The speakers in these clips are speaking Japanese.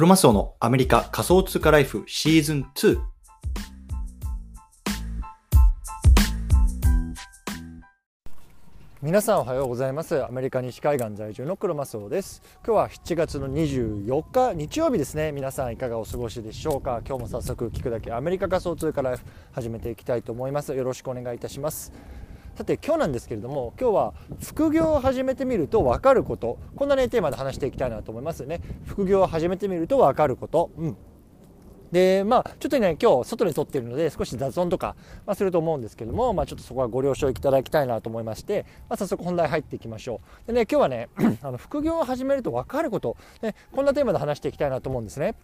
クロマスオのアメリカ仮想通貨ライフシーズン2。皆さんおはようございます。アメリカ西海岸在住のクロマスオです。今日は7月の24日日曜日ですね。皆さんいかがお過ごしでしょうか。今日も早速聞くだけアメリカ仮想通貨ライフ始めていきたいと思います。よろしくお願いいたします。さて今日なんですけれども今日は副業を始めてみると分かること。こんなねテーマで話していきたいなと思いますね。副業を始めてみると分かること。うん。でまあちょっとね今日外に撮ってるので少し雑音とか、まあ、すると思うんですけども、まあ、ちょっとそこはご了承いただきたいなと思いまして、まあ、早速本題入っていきましょう。でね今日はね あの副業を始めると分かること、ね、こんなテーマで話していきたいなと思うんですね。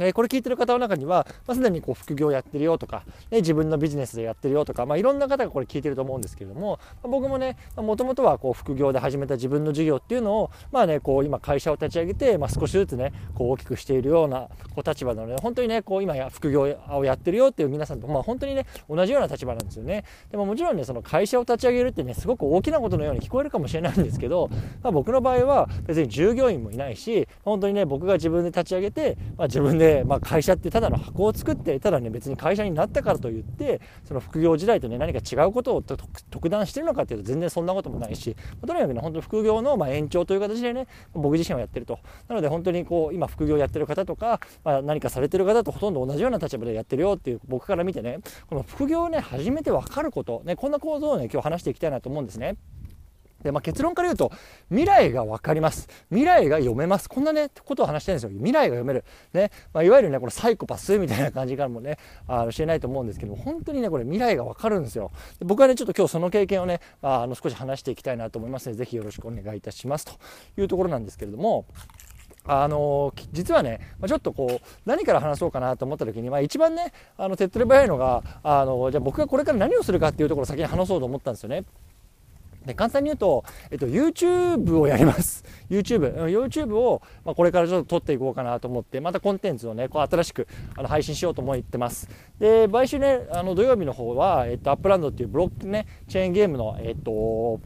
えこれ聞いてる方の中には、まあ、すでにこう副業やってるよとか、ね、自分のビジネスでやってるよとか、まあ、いろんな方がこれ聞いてると思うんですけれども、まあ、僕もねもともとはこう副業で始めた自分の事業っていうのを、まあね、こう今会社を立ち上げて、まあ、少しずつねこう大きくしているようなこう立場なので本当にねこう今や副業をやってるよっていう皆さんと、まあ、本当にね同じような立場なんですよね。でももちろんねその会社を立ち上げるってねすごく大きなことのように聞こえるかもしれないんですけど、まあ、僕の場合は別に従業員もいないし本当にね僕が自分で立ち上げて、まあ、自分で、でまあ、会社ってただの箱を作ってただね別に会社になったからといってその副業時代とね何か違うことを特段してるのかっていうと全然そんなこともないし、まあ、とにかくね本当副業のま延長という形でね僕自身はやってるとなので本当にこう今副業やってる方とか、まあ、何かされてる方とほとんど同じような立場でやってるよっていう僕から見てねこの副業をね初めて分かることねこんな構造をね今日話していきたいなと思うんですね。で、まあ、結論から言うと、未来が分かります。未来が読めます。こんなね、ことを話してるんですよ。未来が読める。ね。まあ、いわゆるね、このサイコパスみたいな感じからもね、あの、知れないと思うんですけど、本当にね、これ未来が分かるんですよ。僕はね、ちょっと今日その経験をね、あ、の、少し話していきたいなと思いますので、ぜひよろしくお願いいたします。というところなんですけれども、あの実はね、ちょっとこう何から話そうかなと思った時に、まあ、一番ねあの手っ取り早いのがあのじゃあ僕がこれから何をするかっていうところを先に話そうと思ったんですよね。で簡単に言うと、えっと、YouTube をやります。YouTube。YouTube を、まあ、これからちょっと撮っていこうかなと思って、またコンテンツをね、こう新しくあの配信しようと思ってます。で、毎週ね、あの土曜日の方は、えっと、 Upland っていうブロックね、チェーンゲームの、えっと、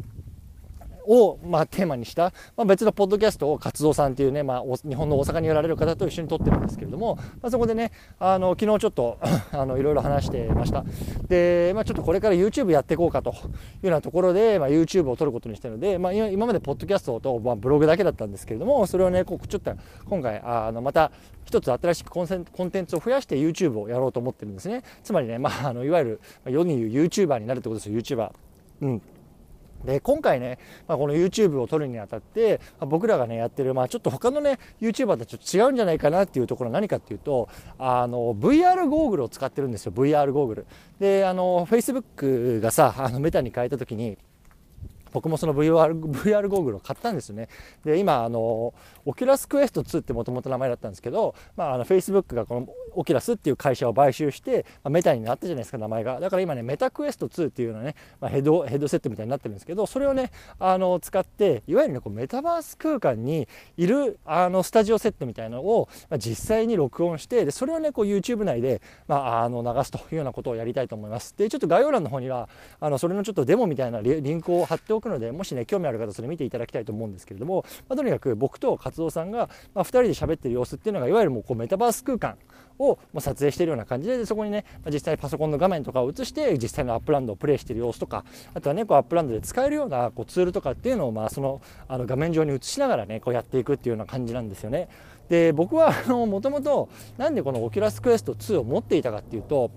を、まあ、テーマにした、まあ、別のポッドキャストを活動さんっていうね、まあ、日本の大阪におられる方と一緒に撮ってるんですけれども、まあ、そこでねあの昨日ちょっと あのいろいろ話してました。で、まあ、ちょっとこれから YouTube やっていこうかというようなところで、まあ、YouTube を撮ることにしたので、まあ、今までポッドキャストと、まあ、ブログだけだったんですけれどもそれをねこうちょっと今回あのまた一つ新しくコンコンテンツを増やして YouTube をやろうと思ってるんですね。つまりね、まあ、あのいわゆる世に言う YouTuber になるってことですよ YouTuber。うん。で今回ね、まあ、この YouTube を撮るにあたって、まあ、僕らがねやってる、まあ、ちょっと他のね YouTuber とちょっと違うんじゃないかなっていうところは何かっていうとあの VR ゴーグルを使ってるんですよ VR ゴーグル。であの Facebook がさあの Meta に変えた時に僕もその VR, VR ゴーグルを買ったんですよね。で、今、あの、 Oculus Quest 2ってもともと名前だったんですけど、まあ、あの、Facebook がこのOculus っていう会社を買収して、まあ、 Meta になったじゃないですか、名前が。だから今ね、 Meta Quest 2っていうのね、まあ、ヘッド、ヘッドセットみたいになってるんですけど、それをね、あの、使って、いわゆるね、こうメタバース空間にいる、あの、スタジオセットみたいなのを、まあ、実際に録音して、で、それをね、こう YouTube 内で、まあ、あの、流すというようなことをやりたいと思います。で、ちょっと概要欄の方には、あの、それのちょっとデモみたいなリンクを貼っておくので、もしね、興味ある方、それ見ていただきたいと思うんですけれども、まあ、とにかく僕と活動さんが、まあ、2人で喋ってる様子っていうのが、いわゆるもうこうメタバース空間を撮影してるような感じでそこにねま実際パソコンの画面とかを映して実際の Upland をプレイしてる様子とかあとはねこう Upland で使えるようなこうツールとかっていうのをまあそのあの画面上に映しながらねこうやっていくっていうような感じなんですよね。で僕はもともとなんでこの Oculus Quest 2を持っていたかっていうと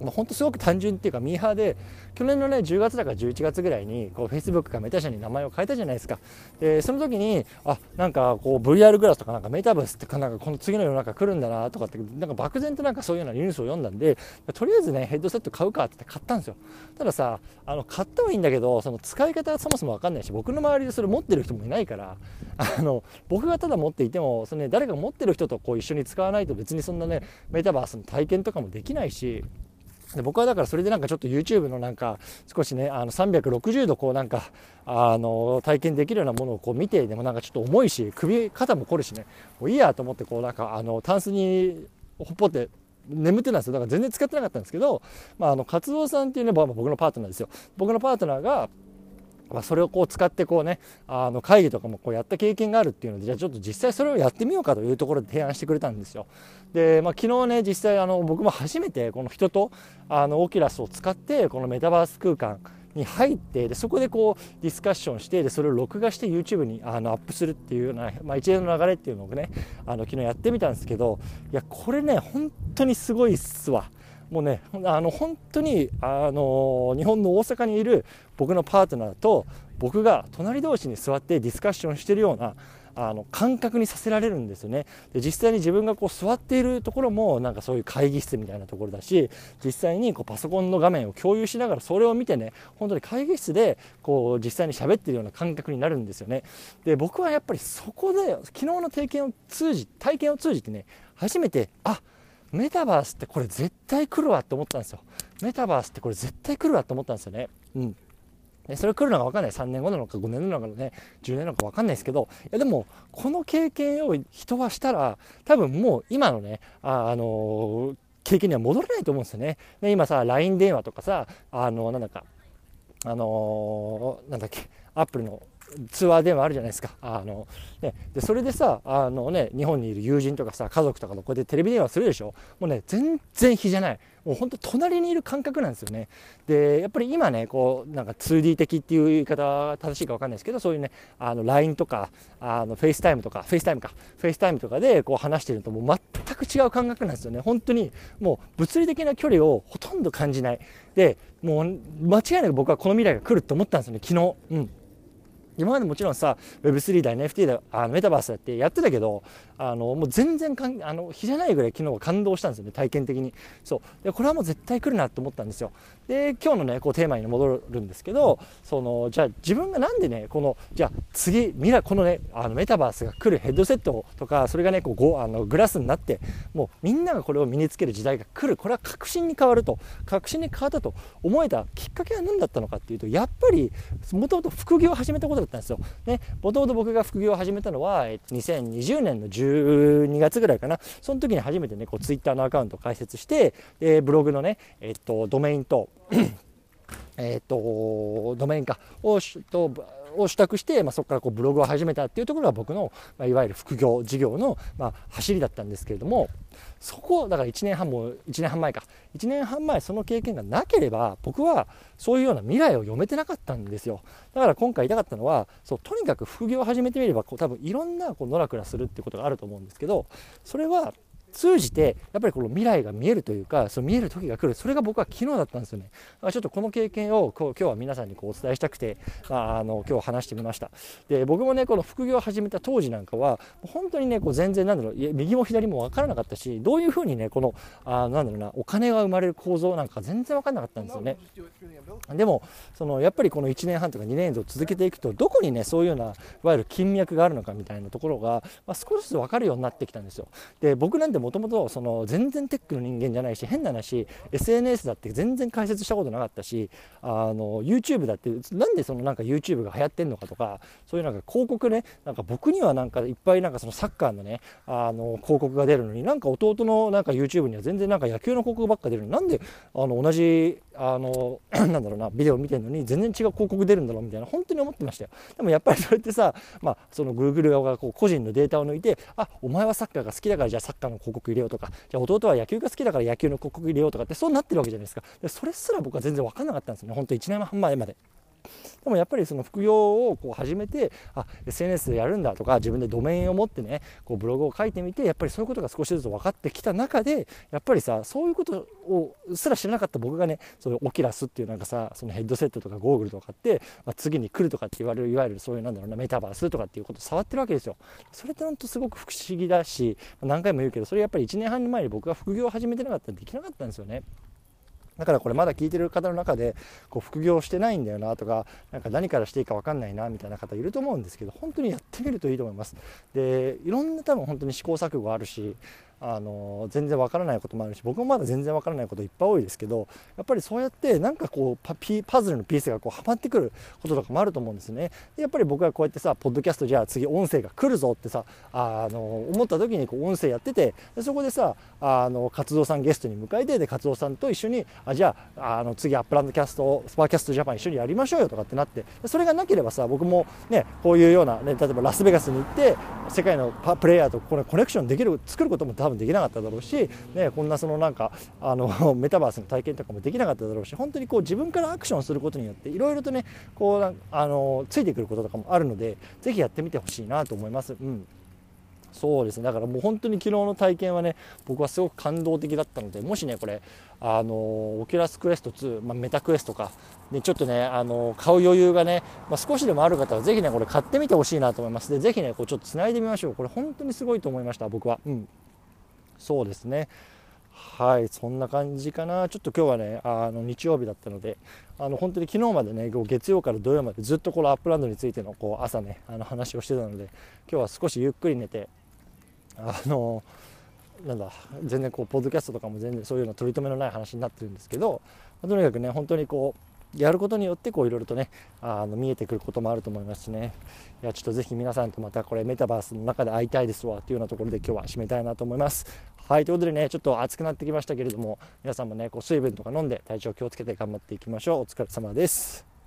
まあ、本当すごく単純っていうかミーハーで去年のね10月だか11月ぐらいにこう Facebook が Meta 社に名前を変えたじゃないですか。でその時にあなんかこう VR グラスとかなんかメタバースってかなんかこの次の世の中来るんだなとかってなんか漠然となんかそういうようなニュースを読んだんでとりあえずねヘッドセット買うかって買ったんですよ。たださあの買ったはいいんだけどその使い方がそもそも分かんないし僕の周りでそれ持ってる人もいないからあの僕がただ持っていてもその、ね、誰か持ってる人とこう一緒に使わないと別にそんなねメタバースの体験とかもできないしで僕はだからそれでなんかちょっと YouTube のなんか少しねあの360度こうなんかあの体験できるようなものをこう見てでもなんかちょっと重いし首肩も凝るしね。もういいやと思ってこうなんかあのタンスにほっぽって眠ってたんですよ。だから全然使ってなかったんですけど、まあ、あの活動さんっていうね僕のパートナーですよ。僕のパートナーがま、それをこう使ってこうねあの会議とかもこうやった経験があるっていうのでじゃあちょっと実際それをやってみようかというところで提案してくれたんですよ。で、まあ、昨日ね実際あの僕も初めてこの人とあのオキュラスを使ってこのメタバース空間に入ってでそこでこうディスカッションしてでそれを録画して YouTube にあのアップするっていうような、まあ、一連の流れっていうのをねあの昨日やってみたんですけどいやこれね本当にすごいっすわ。もうねあの本当にあの日本の大阪にいる僕のパートナーと僕が隣同士に座ってディスカッションしているようなあの感覚にさせられるんですよね。で実際に自分がこう座っているところもなんかそういう会議室みたいなところだし実際にこうパソコンの画面を共有しながらそれを見てね本当に会議室でこう実際に喋っているような感覚になるんですよね。で僕はやっぱりそこで昨日の体験を通じ体験を通じてね初めてあメタバースってこれ絶対来るわって思ったんですよ。メタバースってこれ絶対来るわって思ったんですよね。うん。それ来るのか分かんない。3年後なのか5年なのかね。10年なのか分かんないですけど。いやでもこの経験を人はしたら多分もう今のねあ、あの経験には戻れないと思うんですよね。で今さ LINE 電話とかさあのなんだかあのなんだっけアップルの通話電話あるじゃないですか。あの、ね、でそれでさあの、ね、日本にいる友人とかさ家族とかとこうやってテレビ電話するでしょ？もうね全然比じゃない。もう本当隣にいる感覚なんですよね。でやっぱり今ねこうなんか 2D 的っていう言い方は正しいか分かんないですけどそういうねあの LINE とかあの FaceTime とか FaceTime か。FaceTime とかでこう話してるともう全く違う感覚なんですよね。本当にもう物理的な距離をほとんど感じない。でもう間違いなく僕はこの未来が来ると思ったんですよね昨日。うん。今までもちろんさ Web3 だ NFT だあメタバースだってやってたけどあのもう全然かんあの比じゃないぐらい昨日は感動したんですよね体験的に。そう。でこれはもう絶対来るなと思ったんですよ。で今日のねこうテーマに戻るんですけどそのじゃあ自分がなんでねこのじゃあ次未来このねあのメタバースが来るヘッドセットとかそれがねこうあのグラスになってもうみんながこれを身につける時代が来る。これは確信に変わると。確信に変わったと思えたきっかけは何だったのかっていうとやっぱりもともと副業を始めたことだったんですよ。ね、もともと僕が副業を始めたのは2020年の12月ぐらいかなその時に初めてねこうツイッターのアカウントを開設してでブログのね、えっと、ドメインとえっとドメインかをとを取得して、まあ、そこからこうブログを始めたっていうところが僕の、まあ、いわゆる副業事業の、まあ、走りだったんですけれどもそこだから1年半も1年半前か。1年半前その経験がなければ僕はそういうような未来を読めてなかったんですよ。だから今回言いたかったのはそうとにかく副業を始めてみればこう多分いろんなこうノラクラするっていうことがあると思うんですけどそれは通じてやっぱりこの未来が見えるというかその見える時が来る。それが僕は昨日だったんですよね。ちょっとこの経験をこう今日は皆さんにこうお伝えしたくて、まあ、あの今日話してみました。で僕もねこの副業を始めた当時なんかは本当にねこう全然なんだろう右も左も分からなかったしどういうふうにねこのあなんだろうなお金が生まれる構造なんか全然分からなかったんですよね。でもそのやっぱりこの1年半とか2年以上続けていくとどこにねそういうようないわゆる金脈があるのかみたいなところが、まあ、少しずつ分かるようになってきたんですよ。で僕なんてももともと全然テックの人間じゃないし変な話 SNS だって全然解説したことなかったしあの YouTube だってなんでそのなんか YouTube が流行ってんのかとかそういうなんか広告ねなんか僕にはなんかいっぱいなんかそのサッカーのねあの広告が出るのになんか弟のなんか YouTube には全然なんか野球の広告ばっか出るのになんであの同じあの なんだろうなビデオ見てるのに全然違う広告出るんだろうみたいな本当に思ってましたよ。でもやっぱりそれってさまあその Google 側がこう個人のデータを抜いてあお前はサッカーが好きだからじゃあサッカーの広広告入れようとか。じゃあ弟は野球が好きだから野球の広告入れようとかってそうなってるわけじゃないですか。でそれすら僕は全然分かんなかったんですよね。本当1年半前まで。でもやっぱりその副業をこう始めてあ SNS でやるんだとか自分でドメインを持ってねこうブログを書いてみてやっぱりそういうことが少しずつ分かってきた中でやっぱりさそういうことをすら知らなかった僕がねそういうオキラスっていうなんかさそのヘッドセットとかゴーグルとかって、まあ、次に来るとかって言われるいわゆるそういうなんだろうなメタバースとかっていうことを触ってるわけですよ。それって本当すごく不思議だし何回も言うけどそれやっぱり1年半前に僕が副業を始めてなかったらできなかったんですよね。だからこれまだ聞いてる方の中でこう副業してないんだよなとかなんか何からしていいか分かんないなみたいな方いると思うんですけど本当にやってみるといいと思います。でいろんな多分本当に試行錯誤あるしあの全然わからないこともあるし僕もまだ全然わからないこといっぱい多いですけどやっぱりそうやってなんかこうパピパズルのピースがこうはまってくることとかもあると思うんですね。でやっぱり僕はこうやってさポッドキャストじゃあ次音声が来るぞってさあの思った時にこう音声やっててでそこでさあの活動さんゲストに迎えてで活動さんと一緒にあじゃああの次 Upland Cast Sparkcast Japan 一緒にやりましょうよとかってなってそれがなければさ僕もねこういうような、ね、例えばラスベガスに行って世界のプレイヤーとこれコネクションできる作ることも多多分できなかっただろうし、ね、こんなそのなんかあの メタバースの体験とかもできなかっただろうし本当にこう自分からアクションすることによっていろいろとねこうあのついてくることとかもあるのでぜひやってみてほしいなと思います。うん。そうですね。だからもう本当に昨日の体験はね僕はすごく感動的だったのでもしねこれあの Oculus Quest 2、まあ、 Meta Quest かでちょっとねあの買う余裕がね、まあ、少しでもある方はぜひねこれ買ってみてほしいなと思います。でぜひねこうちょっとつないでみましょう。これ本当にすごいと思いました僕は。うん。そうですね。はいそんな感じかな。ちょっと今日はねあの日曜日だったのであの本当に昨日までね月曜から土曜までずっとこの Upland についてのこう朝ねあの話をしてたので今日は少しゆっくり寝てあのなんだ全然こうポッドキャストとかも全然そういうの取り留めのない話になってるんですけど、とにかくね本当にこうやることによってこういろいろとねあの見えてくることもあると思いますしね。いやちょっとぜひ皆さんとまたこれメタバースの中で会いたいですわっていうようなところで今日は締めたいなと思います。はいということでねちょっと暑くなってきましたけれども皆さんもねこう水分とか飲んで体調気をつけて頑張っていきましょう。お疲れ様です。